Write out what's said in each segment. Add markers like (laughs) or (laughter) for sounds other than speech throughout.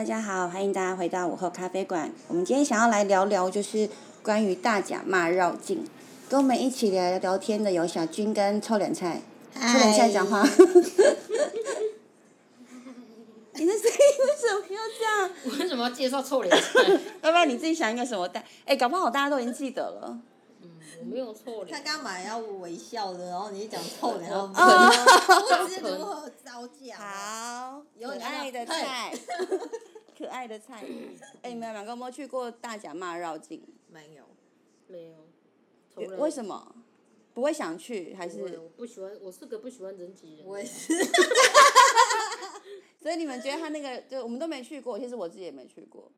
大家好，欢迎大家回到午后咖啡馆。我们今天想要来聊聊，就是关于大甲骂绕境。跟我们一起聊聊天的有小军跟臭脸菜。臭脸菜讲话。你的声音为什么要这样？我为什么要介绍臭脸菜？(laughs) 要不然你自己想一个什么代？哎，搞不好大家都已经记得了。嗯，我没有臭脸。他干嘛要微笑的，然后你讲臭脸，然后不知如何招架。好，可爱的菜，(laughs) 可爱的菜。(laughs) 哎，你们两个有没有去过大甲骂绕境？没有，没有。为什么？不会想去还是？我不喜欢，我是个不喜欢人挤人。我也是。(laughs) 所以你们觉得他那个，就我们都没去过，其实我自己也没去过。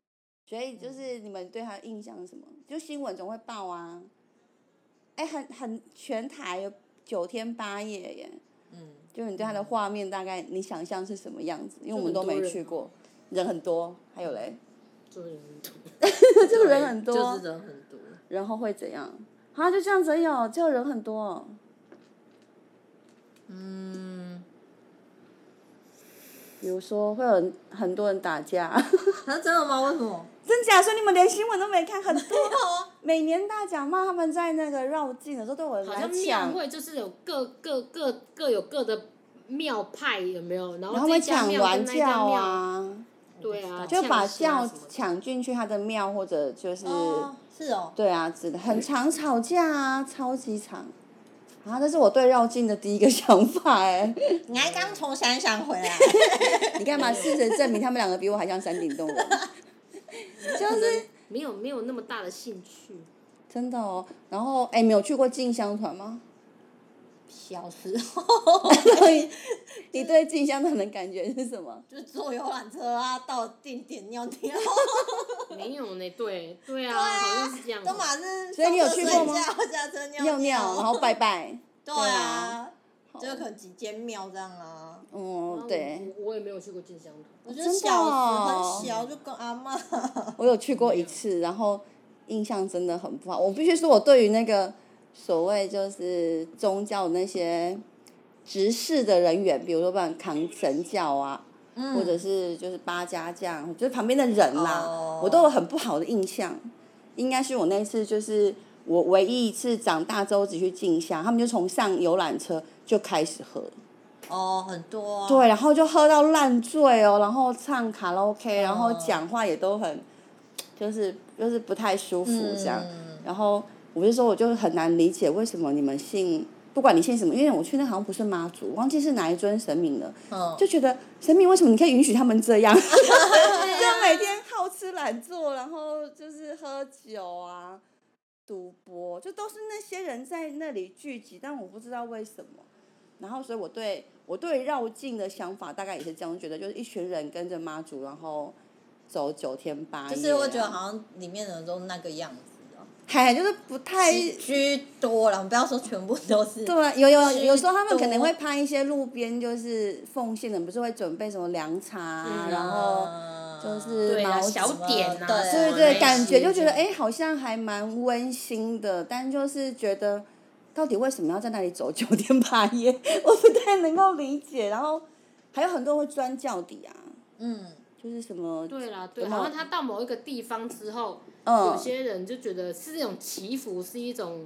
所以就是你们对他的印象是什么？就新闻总会报啊。哎，很很全台有九天八夜耶。嗯。就你对他的画面大概你想象是什么样子？因为我们都没去过，人很多，还有嘞。就人很多。(laughs) 就人很多。就是人很多。然后会怎样？啊，就这样子有，就人很多。嗯。比如说，会有很多人打架。(laughs) 啊，真的吗？为什么？真假？说你们连新闻都没看，很多。(laughs) 每年大奖嘛，他们在那个绕境的时候都有人来讲。好像庙会就是有各各各各有各的庙派，有没有？然后抢完教啊。对啊。就把教抢进去他的庙，或者就是。是哦，对啊，真的很常吵架啊，超级长。啊，这是我对绕境的第一个想法哎。你还刚从山上回来？(laughs) (laughs) 你干嘛？事实证明他们两个比我还像山顶洞人。(laughs) 就是没有没有那么大的兴趣。真的哦，然后哎，没有去过进香团吗？小时 (laughs) 候，你对进香团的感觉是什么？就是坐游览车啊，到定点尿尿。(laughs) 没有呢，对对啊，好像是这样。都马是。所以你有去过吗？尿尿，然后拜拜。对啊。就可能几间庙这样啊。嗯，对。我也没有去过进香团。我觉得小时很小就跟阿妈。(laughs) 我有去过一次，然后印象真的很不好。我必须说，我对于那个。所谓就是宗教那些执事的人员，比如说不管扛神教啊，或者是就是八家将，就是旁边的人啦，我都有很不好的印象。应该是我那次就是我唯一一次长大之后只去进香，他们就从上游览车就开始喝。哦，很多。对，然后就喝到烂醉哦，然后唱卡拉 OK，然后讲话也都很，就是就是不太舒服这样，然后。我就说，我就很难理解为什么你们信，不管你信什么，因为我去那好像不是妈祖，忘记是哪一尊神明了，就觉得神明为什么你可以允许他们这样，(laughs) 就每天好吃懒做，然后就是喝酒啊、赌博，就都是那些人在那里聚集，但我不知道为什么。然后，所以我对我对绕境的想法大概也是这样，觉得就是一群人跟着妈祖，然后走九天八夜。就是我觉得好像里面的人都那个样子。嗨，就是不太居多了，不要说全部都是。对，有有有时候他们可能会拍一些路边，就是奉献的，不是会准备什么凉茶，然后就是毛小点啊，对对对，感觉就觉得哎，好像还蛮温馨的，但就是觉得到底为什么要在那里走九天八夜，我不太能够理解。然后还有很多人会钻轿底啊，嗯，就是什么对啦，对，好像他到某一个地方之后。有些人就觉得是这种祈福是一种，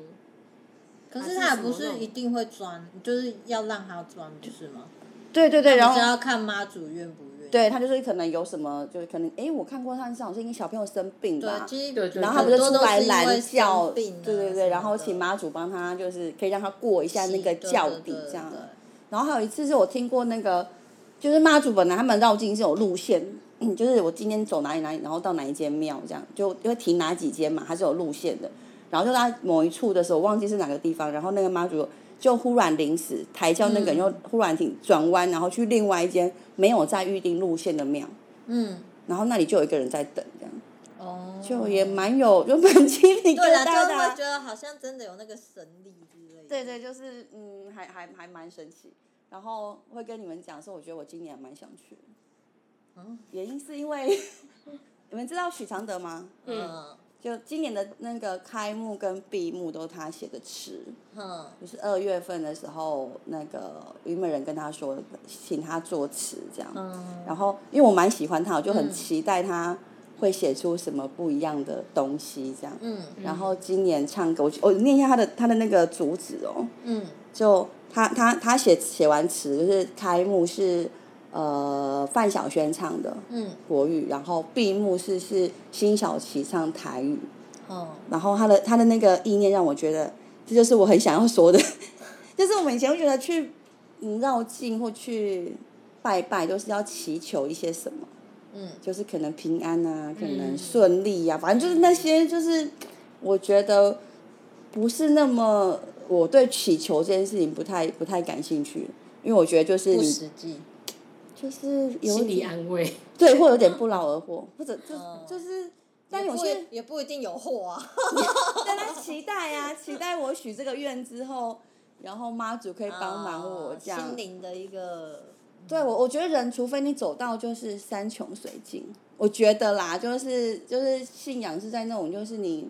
可是他也不是一定会钻，就是要让他钻，不是吗？对对对，然后要看妈祖愿不愿意。对他就是可能有什么，就是可能哎，我看过他是好像因为小朋友生病吧，对，然后他不是出来拦轿，对对对，然后请妈祖帮他，就是可以让他过一下那个轿底这样。然后还有一次是我听过那个，就是妈祖本来他们绕境是有路线。嗯，就是我今天走哪里哪里，然后到哪一间庙这样，就因为停哪几间嘛，它是有路线的。然后就在某一处的时候，忘记是哪个地方，然后那个妈祖就忽然临时抬轿，那个人又忽然停转弯，然后去另外一间没有在预定路线的庙。嗯。然后那里就有一个人在等这样。哦。就也蛮有，(laughs) 就蛮激励对啊，就会觉得好像真的有那个神力之类的。对对，就是嗯，还还还蛮神奇。然后会跟你们讲说，我觉得我今年蛮想去。原因是因为 (laughs) 你们知道许常德吗？嗯，就今年的那个开幕跟闭幕都是他写的词，嗯，就是二月份的时候，那个虞美人跟他说，请他作词这样。嗯然后因为我蛮喜欢他，我就很期待他会写出什么不一样的东西这样。嗯然后今年唱歌，我我念一下他的他的那个主旨哦，嗯就他他他写写完词，就是开幕是呃范晓萱唱的嗯。国语，然后闭幕式是辛晓琪唱台语。哦。然后他的他的那个意念让我觉得，这就是我很想要说的，(laughs) 就是我们以前会觉得去嗯绕境或去拜拜，都是要祈求一些什么，嗯。就是可能平安啊，可能嗯顺利呀、反正就是那些就是我觉得不是那么我对祈求这件事情不太不太感兴趣，因为我觉得就是不你实际。就是有心理点安慰。(laughs) 对，或有点不劳而获，或者就嗯就是。但有些也不一定有货啊。(laughs) 在那期待啊、期待我许这个愿之后，然后妈祖可以帮忙我这样。啊心灵的一个对我，我觉得人除非你走到就是山穷水尽，我觉得啦，就是就是信仰是在那种就是你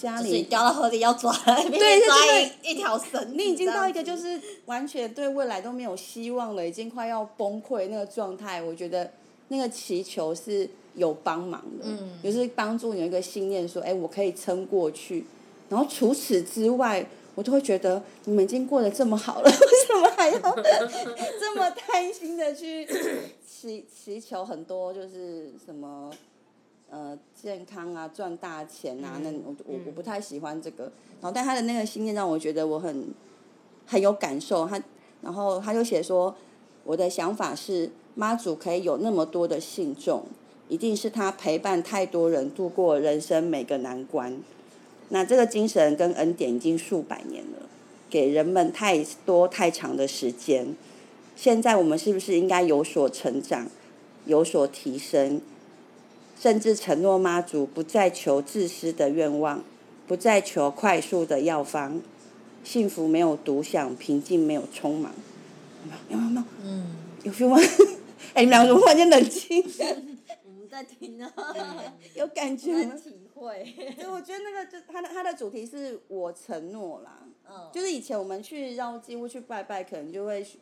家里，掉到河里要抓，(laughs) 对对抓一一条绳。你已经到一个就是完全对未来都没有希望了，已经快要崩溃那个状态，我觉得那个祈求是有帮忙的，嗯就是帮助你有一个信念说，哎，我可以撑过去。然后除此之外，我就会觉得你们已经过得这么好了，(laughs) 为什么还要这么 (laughs) 贪心的去祈祈求很多就是什么呃健康啊、赚大钱啊？那我我我不太喜欢这个。然后，但他的那个信念让我觉得我很很有感受。他然后他就写说，我的想法是妈祖可以有那么多的信众，一定是他陪伴太多人度过人生每个难关。那这个精神跟恩典已经数百年了，给人们太多太长的时间。现在我们是不是应该有所成长，有所提升，甚至承诺妈祖不再求自私的愿望，不再求快速的药方，幸福没有独享，平静没有匆忙。有没有？有没有？嗯，有 feel 吗？(laughs) 哎、你们两个怎么忽然间冷静？(laughs) 我们在听啊，(laughs) 有感觉吗？在体会。所以我觉得那个就它的它的主题是我承诺啦，嗯，就是以前我们去绕境或去拜拜，可能就会许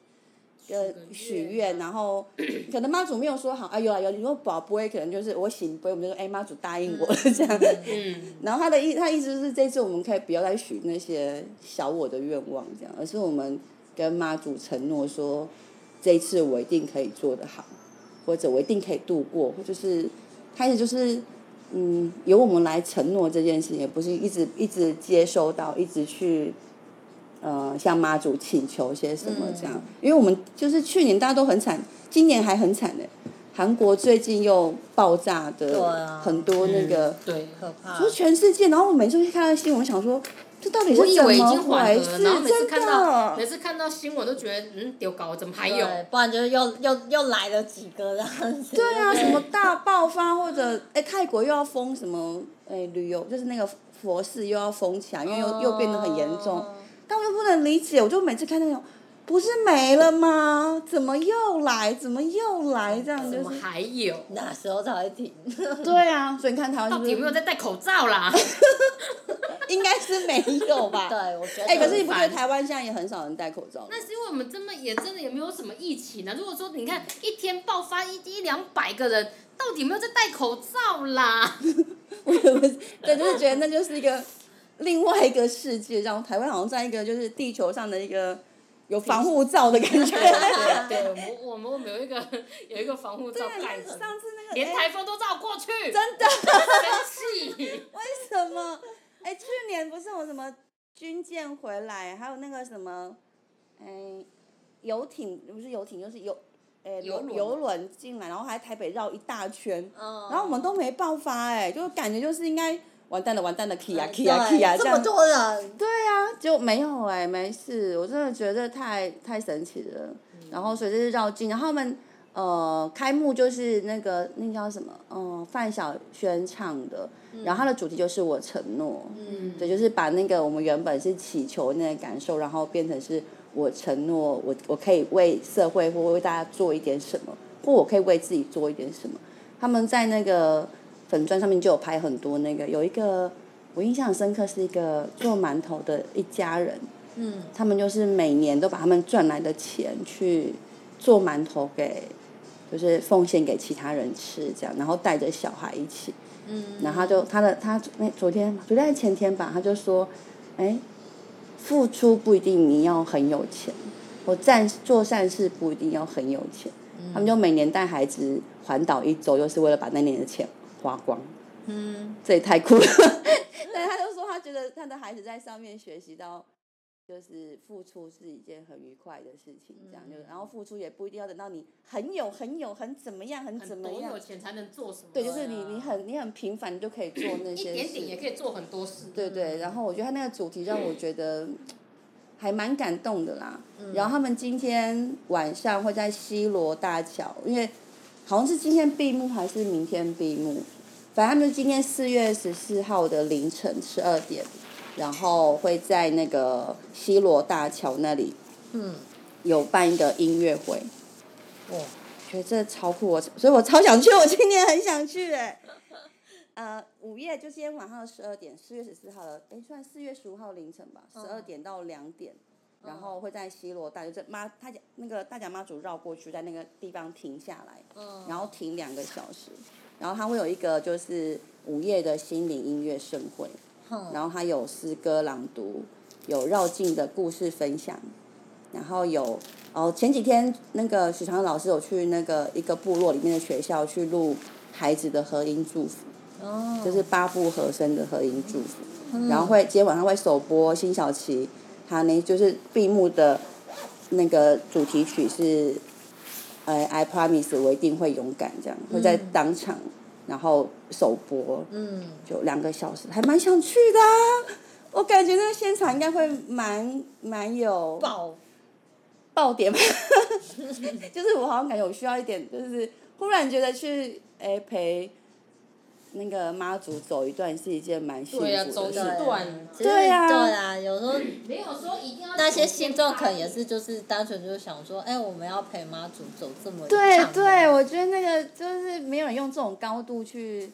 呃许愿然后 (clears throat) 可能妈祖没有说好，啊有啊有，你说宝不会，可能就是我醒不会，我们就说哎妈祖答应我了 (laughs) 这样。嗯，然后他的意他意思是这次我们可以不要再许那些小我的愿望这样，而是我们跟妈祖承诺说，这一次我一定可以做得好，或者我一定可以度过，或就是开始就是嗯由我们来承诺这件事情，也不是一直一直接收到，一直去。呃，向妈祖请求些什么这样？嗯因为我们就是去年大家都很惨，今年还很惨呢。韩国最近又爆炸的啊很多那个，对。可怕。就是全世界，然后我每次去看到新闻，想说这到底是怎么回事？然后每次真看到每，次看到新闻都觉得嗯丢搞，怎么还有？不然就是又又又来了几个这样子。对啊，什么大爆发或者哎泰国又要封什么哎旅游，就是那个佛寺又要封起来，因为又又变得很严重。哦但我又不能理解，我就每次看那种，不是没了吗？怎么又来？怎么又来？这样怎么就是。还有？那时候才会停？对啊，所以你看台湾到底有没有在戴口罩啦？(laughs) 应该是没有吧？(laughs) 对，我觉得。哎、可是你不觉得台湾现在也很少人戴口罩？那是因为我们真的也真的也没有什么疫情啊。如果说你看一天爆发一一两百个人，到底有没有在戴口罩啦？(laughs) 我也不，对，就是觉得那就是一个另外一个世界，然后台湾好像在一个就是地球上的一个有防护罩的感觉。(laughs) 对，我们我们我们有一个 (laughs) 有一个防护罩对，盖着，上次那个连哎台风都绕过去，真的生气。(laughs) 为什么？哎，去年不是有什么军舰回来，还有那个什么，哎，游艇不是游艇就是游，哎游轮游轮进来，然后还台北绕一大圈，嗯。然后我们都没爆发，哎，就感觉就是应该完蛋了，完蛋了，key 啊对 key 啊 key 啊，这么。多人。对啊，就没有哎、没事，我真的觉得太太神奇了。然后所以这是绕境，然后他们呃开幕就是那个那叫什么，嗯、范晓萱唱的，然后它的主题就是我承诺，嗯，对，就是把那个我们原本是祈求那个感受，然后变成是我承诺，我我可以为社会或为大家做一点什么，或我可以为自己做一点什么。他们在那个粉砖上面就有拍很多那个，有一个我印象很深刻是一个做馒头的一家人，嗯，他们就是每年都把他们赚来的钱去做馒头给，就是奉献给其他人吃这样，然后带着小孩一起，嗯，然后他就他的他那昨天昨天前天吧，他就说，哎，付出不一定你要很有钱，我善做善事不一定要很有钱，他们就每年带孩子环岛一周，就是为了把那年的钱花光。嗯，这也太酷了。(laughs) 但，他就说他觉得他的孩子在上面学习到，就是付出是一件很愉快的事情，这样就然后付出也不一定要等到你很有很有很怎么样很怎么样多有，钱才能做什么？对，就是你你很你很平凡你就可以做那些一些点点也，可以做很多事。对对。然后我觉得他那个主题让我觉得 (clears throat) 还蛮感动的啦。嗯然后他们今天晚上会在西罗大桥，因为好像是今天闭幕还是明天闭幕，反正他们今天四月十四号的凌晨十二点，然后会在那个西罗大桥那里嗯，有办一个音乐会，哇，觉得这超酷，我所以我超想去，我今年很想去哎。(laughs) 呃，午夜就今天晚上十二点，四月十四号的，哎，算四月十五号凌晨吧，十二点到两点，然后会在西罗大，就是妈他家那个大甲妈祖绕过去，在那个地方停下来，嗯，然后停两个小时，然后它会有一个就是午夜的心灵音乐盛会，哼然后它有诗歌朗读，有绕境的故事分享，然后有哦前几天那个许长老师有去那个一个部落里面的学校去录孩子的合音祝福，哦，就是八部和声的合音祝福，然后会今天晚上会首播辛晓琪，他呢就是闭幕的那个主题曲是，呃，I promise 我一定会勇敢这样，会在当场然后首播，嗯，就两个小时，还蛮想去的、啊。我感觉那个现场应该会蛮蛮有爆，爆点吧，(laughs) 就是我好像感觉我需要一点，就是忽然觉得去诶、陪那个妈祖走一段是一件蛮幸福对啊的事。走一段对啊对啊，有时候没有说一定要那些信众可能也是就是单纯就是想说，哎，我们要陪妈祖走这么一对对，我觉得那个就是没有人用这种高度去，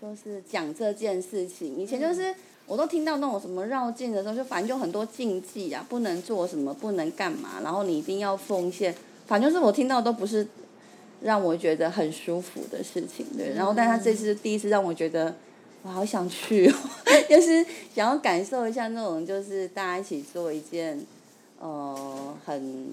就是讲这件事情。以前就是、我都听到那种什么绕境的时候，就反正就很多禁忌啊，不能做什么，不能干嘛，然后你一定要奉献，反正就是我听到都不是让我觉得很舒服的事情，对。然后，但他这次第一次让我觉得。我好想去哦，(laughs) 就是想要感受一下那种，就是大家一起做一件，呃，很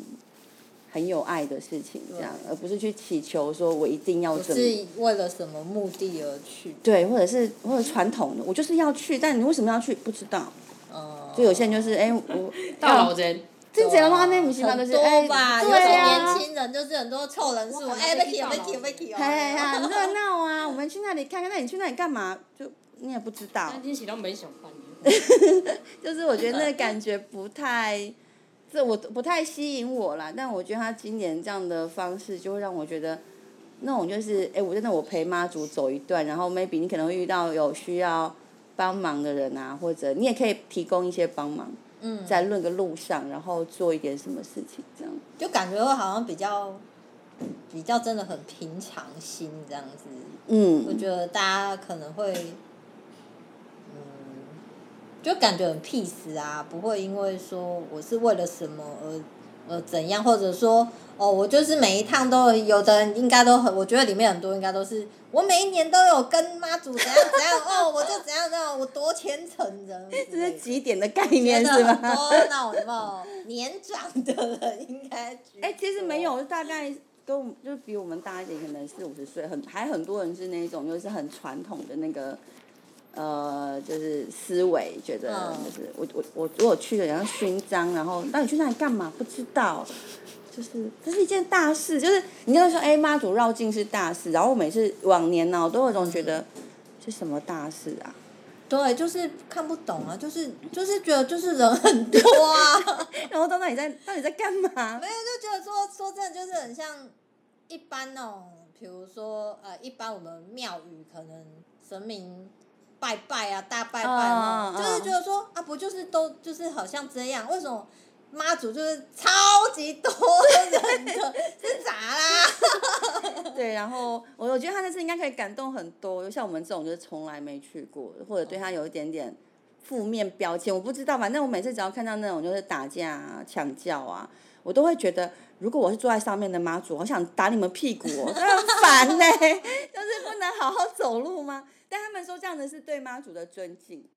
很有爱的事情，这样，而不是去祈求说我一定要不怎么，是为了什么目的而去，对，或者是或者传统的，我就是要去，但你为什么要去？不知道。嗯，就有些人就是哎、我到老人，这节的话，那不是嘛，很就是哎、对啊年。轻人就是很多凑人数，我哎，会被提被提遇到老被提哦，哎呀，(laughs) 很热闹啊！我们去那里看看，那你去那里干嘛？就你也不知道那，天起到没想办。(laughs) 就是我觉得那个感觉不太，这我不太吸引我啦。但我觉得他今年这样的方式，就会让我觉得，那种就是，哎，我真的我陪妈祖走一段，然后 maybe 你可能会遇到有需要帮忙的人啊，或者你也可以提供一些帮忙，嗯，在那个路上，然后做一点什么事情，这样。就感觉会好像比较比较真的很平常心这样子。嗯我嗯，觉得大家可能会，嗯，就感觉很 peace 啊，不会因为说我是为了什么而呃怎样，或者说哦，我就是每一趟都有的人应该都很，我觉得里面很多应该都是我每一年都有跟妈祖怎样怎样哦，我就怎样怎样，(laughs) 我多虔诚人之这。是几点的概念是吗？很多那种什么年长的人应该居哎、其实没有，大概跟我们就是比我们大一点，可能四五十岁，很还很多人是那种就是很传统的那个，呃，就是思维，觉得嗯就是我我我如果去了，然后勋章，然后那你去那里干嘛？不知道。就是这是一件大事，就是你就会说，哎、妈祖绕境是大事，然后我每次往年呢、我都有种觉得是什么大事啊？对，就是看不懂啊，就是就是觉得就是人很多啊，(laughs) 然后到那里在到底在干嘛没？有就觉得说说真的就是很像一般那种，比如说呃，一般我们庙宇可能神明拜拜啊，大拜拜那种，嗯嗯就是觉得说啊，不就是都就是好像这样，为什么妈祖就是超级多人的，是咋啦？(laughs) 对，然后我我觉得他这次应该可以感动很多，像我们这种就是从来没去过，或者对他有一点点负面标签，我不知道，反正我每次只要看到那种就是打架啊、抢叫啊，我都会觉得，如果我是坐在上面的妈祖，我想打你们屁股哦，很烦呢、(laughs) 就是不能好好走路吗？但他们说这样子是对妈祖的尊敬。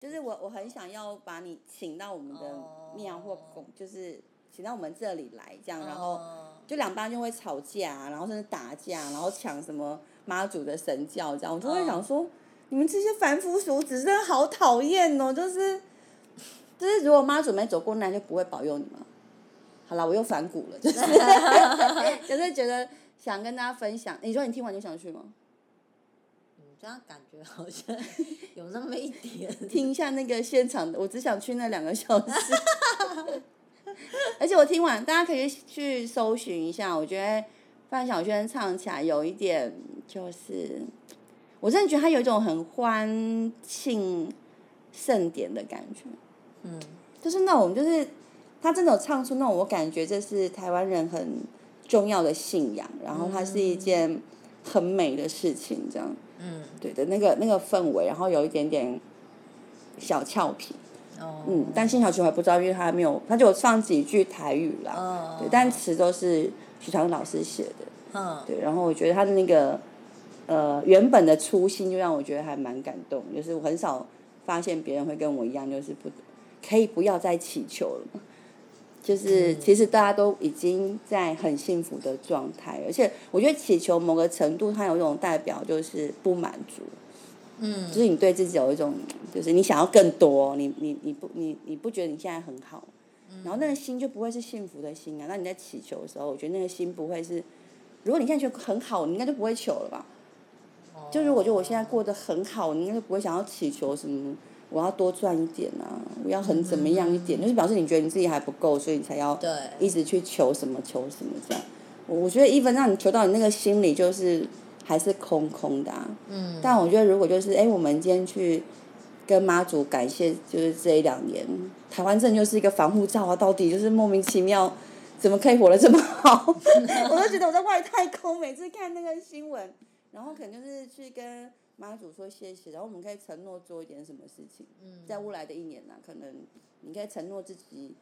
就是我，我很想要把你请到我们的庙或宫，就是请到我们这里来，这样，然后嗯就两帮就会吵架，然后甚至打架，然后抢什么妈祖的神教，这样，我就会想说，你们这些凡夫俗子真的好讨厌哦，就是，就是如果妈祖没走过那，就不会保佑你们。好了，我又反骨了，就是 (laughs) 就是觉得想跟大家分享。你说你听完就想去吗？嗯这样感觉好像 (laughs) 有那么一点。(laughs) 听一下那个现场的，我只想去那两个小时。(laughs) 而且我听完，大家可以去搜寻一下，我觉得范晓萱唱起来有一点，就是我真的觉得她有一种很欢庆盛典的感觉，嗯就是那种就是她真的有唱出那种我感觉这是台湾人很重要的信仰，然后它是一件很美的事情，这样。嗯。对的那个那个氛围，然后有一点点小俏皮，哦。嗯，但辛晓琪我还不知道，因为他还没有，他就有放几句台语啦，哦。对，但词都是许常老师写的，嗯。对，然后我觉得他的那个呃原本的初心就让我觉得还蛮感动，就是我很少发现别人会跟我一样，就是不可以不要再祈求了嘛。就是其实大家都已经在很幸福的状态，而且我觉得祈求某个程度，它有一种代表就是不满足，嗯就是你对自己有一种，就是你想要更多，你你你不你你不觉得你现在很好，然后那个心就不会是幸福的心啊。那你在祈求的时候，我觉得那个心不会是，如果你现在觉得很好，你应该就不会求了吧？就如果就我现在过得很好，你应该就不会想要祈求什么，我要多赚一点啊，我要很怎么样一点，就是表示你觉得你自己还不够，所以你才要对一直去求什么求什么这样。我我觉得一分让你求到你那个心里就是还是空空的啊。嗯但我觉得如果就是哎、诶我们今天去跟妈祖感谢，就是这一两年，台湾真的就是一个防护罩啊，到底就是莫名其妙，怎么可以活得这么好？(laughs) 我都觉得我在外太空，每次看那个新闻，然后可能就是去跟妈祖说谢谢，然后我们可以承诺做一点什么事情，嗯在未来的一年呢、可能你可以承诺自己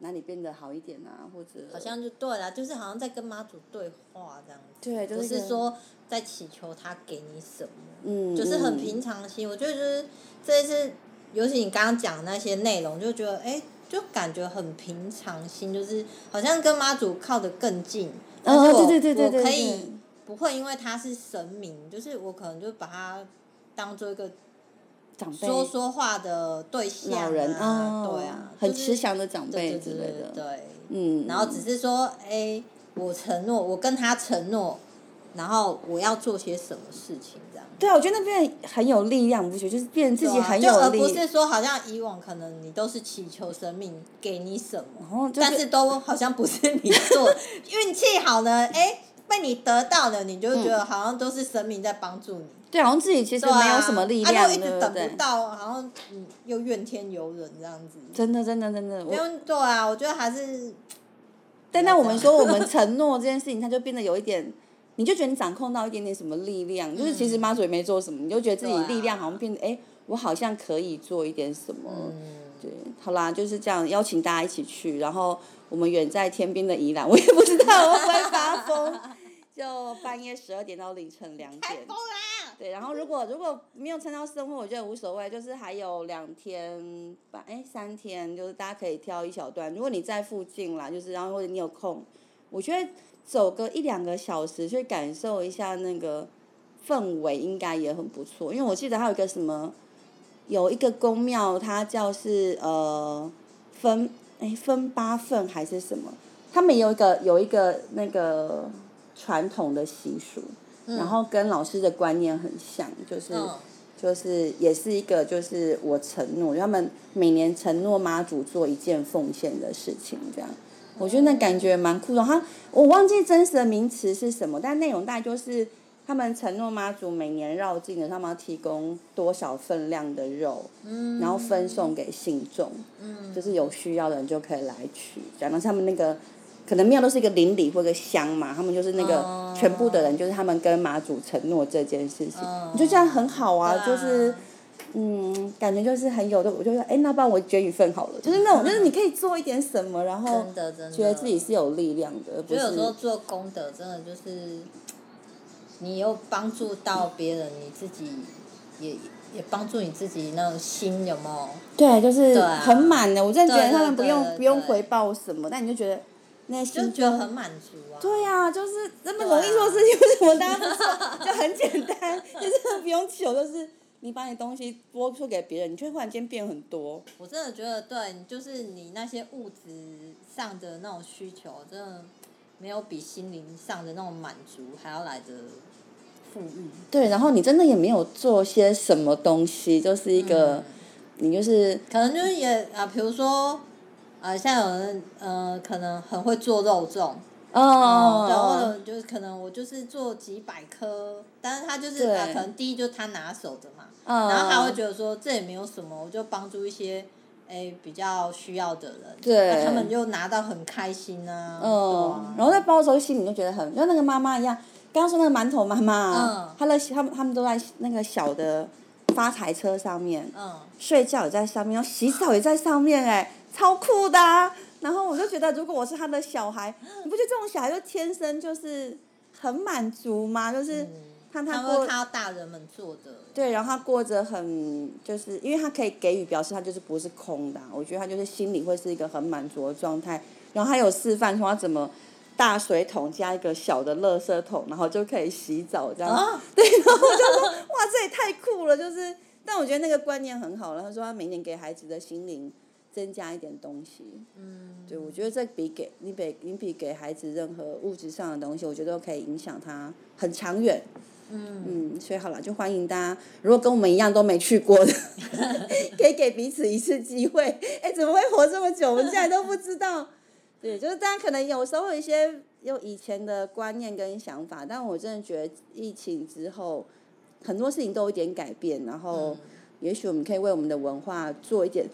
哪里变得好一点啊，或者好像就对了，就是好像在跟妈祖对话这样子，对，就不是说在祈求他给你什么，嗯，就是很嗯平常心。我觉得就是这一次，尤其你刚刚讲那些内容，就觉得哎、就感觉很平常心，就是好像跟妈祖靠得更近。但是我哦对对对对对可以不会因为他是神明，就是我可能就把他当做一个长辈说说话的对象啊，老人对啊，很慈祥的长辈之类的，对对。嗯，然后只是说，哎、我承诺，我跟他承诺，然后我要做些什么事情，这样。对啊，我觉得那边很有力量，不觉得？就是变自己很有力，不是说好像以往可能你都是祈求神明给你什么，然后就但是都好像不是你做，(laughs) 运气好呢，哎、被你得到了，你就觉得好像都是神明在帮助你。对，好像自己其实对啊没有什么力啊量，就一直等不？到，好像嗯又怨天尤人这样子。真的，真的，真的，因我为对啊，我觉得还是但那我们说我们承诺这件事情，它就变得有一点，你就觉得你掌控到一点点什么力量，就是其实妈祖也没做什么，你就觉得自己对啊力量好像变得，哎、我好像可以做一点什么。嗯，对，好啦，就是这样，邀请大家一起去，然后我们远在天边的宜兰，(laughs) 我也不知道我会不会发疯，就半夜十二点到凌晨两点。疯啦！对，然后如果如果没有参加生活，我觉得无所谓，就是还有两天吧，哎，三天，就是大家可以挑一小段。如果你在附近啦，就是然后或者你有空，我觉得走个一两个小时去感受一下那个氛围，应该也很不错。因为我记得还有一个什么，有一个宫庙，它叫是呃分哎分八份还是什么，他们有一个有一个那个传统的习俗。然后跟老师的观念很像，就是、嗯就是也是一个就是我承诺，他们每年承诺妈祖做一件奉献的事情，这样，我觉得那感觉蛮酷的。他我忘记真实的名词是什么，但内容大概就是他们承诺妈祖每年绕境的，他们要提供多少份量的肉，嗯。然后分送给信众，嗯。就是有需要的人就可以来取。讲的是他们那个可能庙都是一个邻里或一个乡嘛，他们就是那个哦。全部的人，就是他们跟妈祖承诺这件事情，哦。我觉得这样很好啊，啊。就是。嗯，感觉就是很有的，我就说，哎，那不然我捐一份好了，就是那种，(laughs) 就是你可以做一点什么，然后觉得自己是有力量的，而不就有时候做功德，真的就是你又帮助到别人，你自己也也帮助你自己那种心有没有？对，就是很满的。我真的觉得他们不用不用回报什么，但你就觉得那就心就觉得很满足啊。对呀、就是那么容易做事情，为什么大家不做？就很简单，就是不用求，就是你把你东西拨出给别人，你却忽然间变很多。我真的觉得，对，就是你那些物质上的那种需求，真的没有比心灵上的那种满足还要来的富裕。对，然后你真的也没有做些什么东西，就是一个、嗯。你就是可能就是也啊，比如说啊，像有人呃，可能很会做肉粽，哦，对，或者就是可能我就是做几百颗，但是他就是对。啊，可能第一就是他拿手的嘛，嗯然后他会觉得说这也没有什么，我就帮助一些诶比较需要的人，对那他们就拿到很开心啊，嗯啊，然后在包的时候心里就觉得很，就像那个妈妈一样，刚刚说那个馒头妈妈，嗯她的他们他们都在那个小的发财车上面，嗯，睡觉也在上面，然后洗澡也在上面，哎，超酷的、啊。然后我就觉得，如果我是他的小孩，你不觉得这种小孩就天生就是很满足吗？就是看他过他大人们做的，对，然后他过着很，就是因为他可以给予，表示他就是不是空的啊、我觉得他就是心里会是一个很满足的状态。然后他有示范说他怎么大水桶加一个小的垃圾桶，然后就可以洗澡这样。啊，对，然后我就说哇，这也太酷了，就是，但我觉得那个观念很好了。他说他每年给孩子的心灵增加一点东西。嗯，对，我觉得这比给你比你比给孩子任何物质上的东西，我觉得都可以影响他很长远。嗯，嗯，所以好了，就欢迎大家，如果跟我们一样都没去过的，(laughs) 可以给彼此一次机会。哎，怎么会活这么久？我们现在都不知道。(laughs) 对，就是大家可能有时候有一些有以前的观念跟想法，但我真的觉得疫情之后，很多事情都有一点改变，然后嗯也许我们可以为我们的文化做一点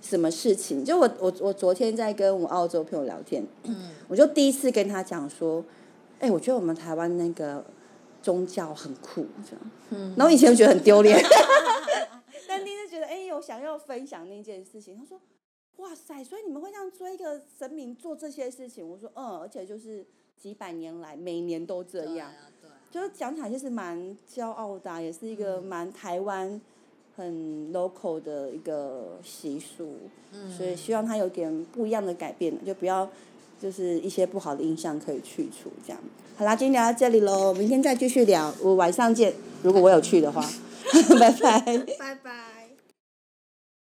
什么事情。就我我我昨天在跟我澳洲朋友聊天，嗯我就第一次跟他讲说，哎，我觉得我们台湾那个宗教很酷，这样。嗯然后以前就觉得很丢脸，(laughs) 但第一次觉得，哎、我想要分享那件事情。他说，哇塞，所以你们会这样追一个神明做这些事情？我说，嗯，而且就是几百年来每年都这样，就是讲起来就是蛮骄傲的啊、也是一个蛮台湾很 local 的一个习俗。嗯，所以希望它有点不一样的改变，就不要就是一些不好的印象可以去除这样。好啦，今天聊到这里喽，明天再继续聊，我晚上见，如果我有去的话，(laughs) 拜拜。拜拜。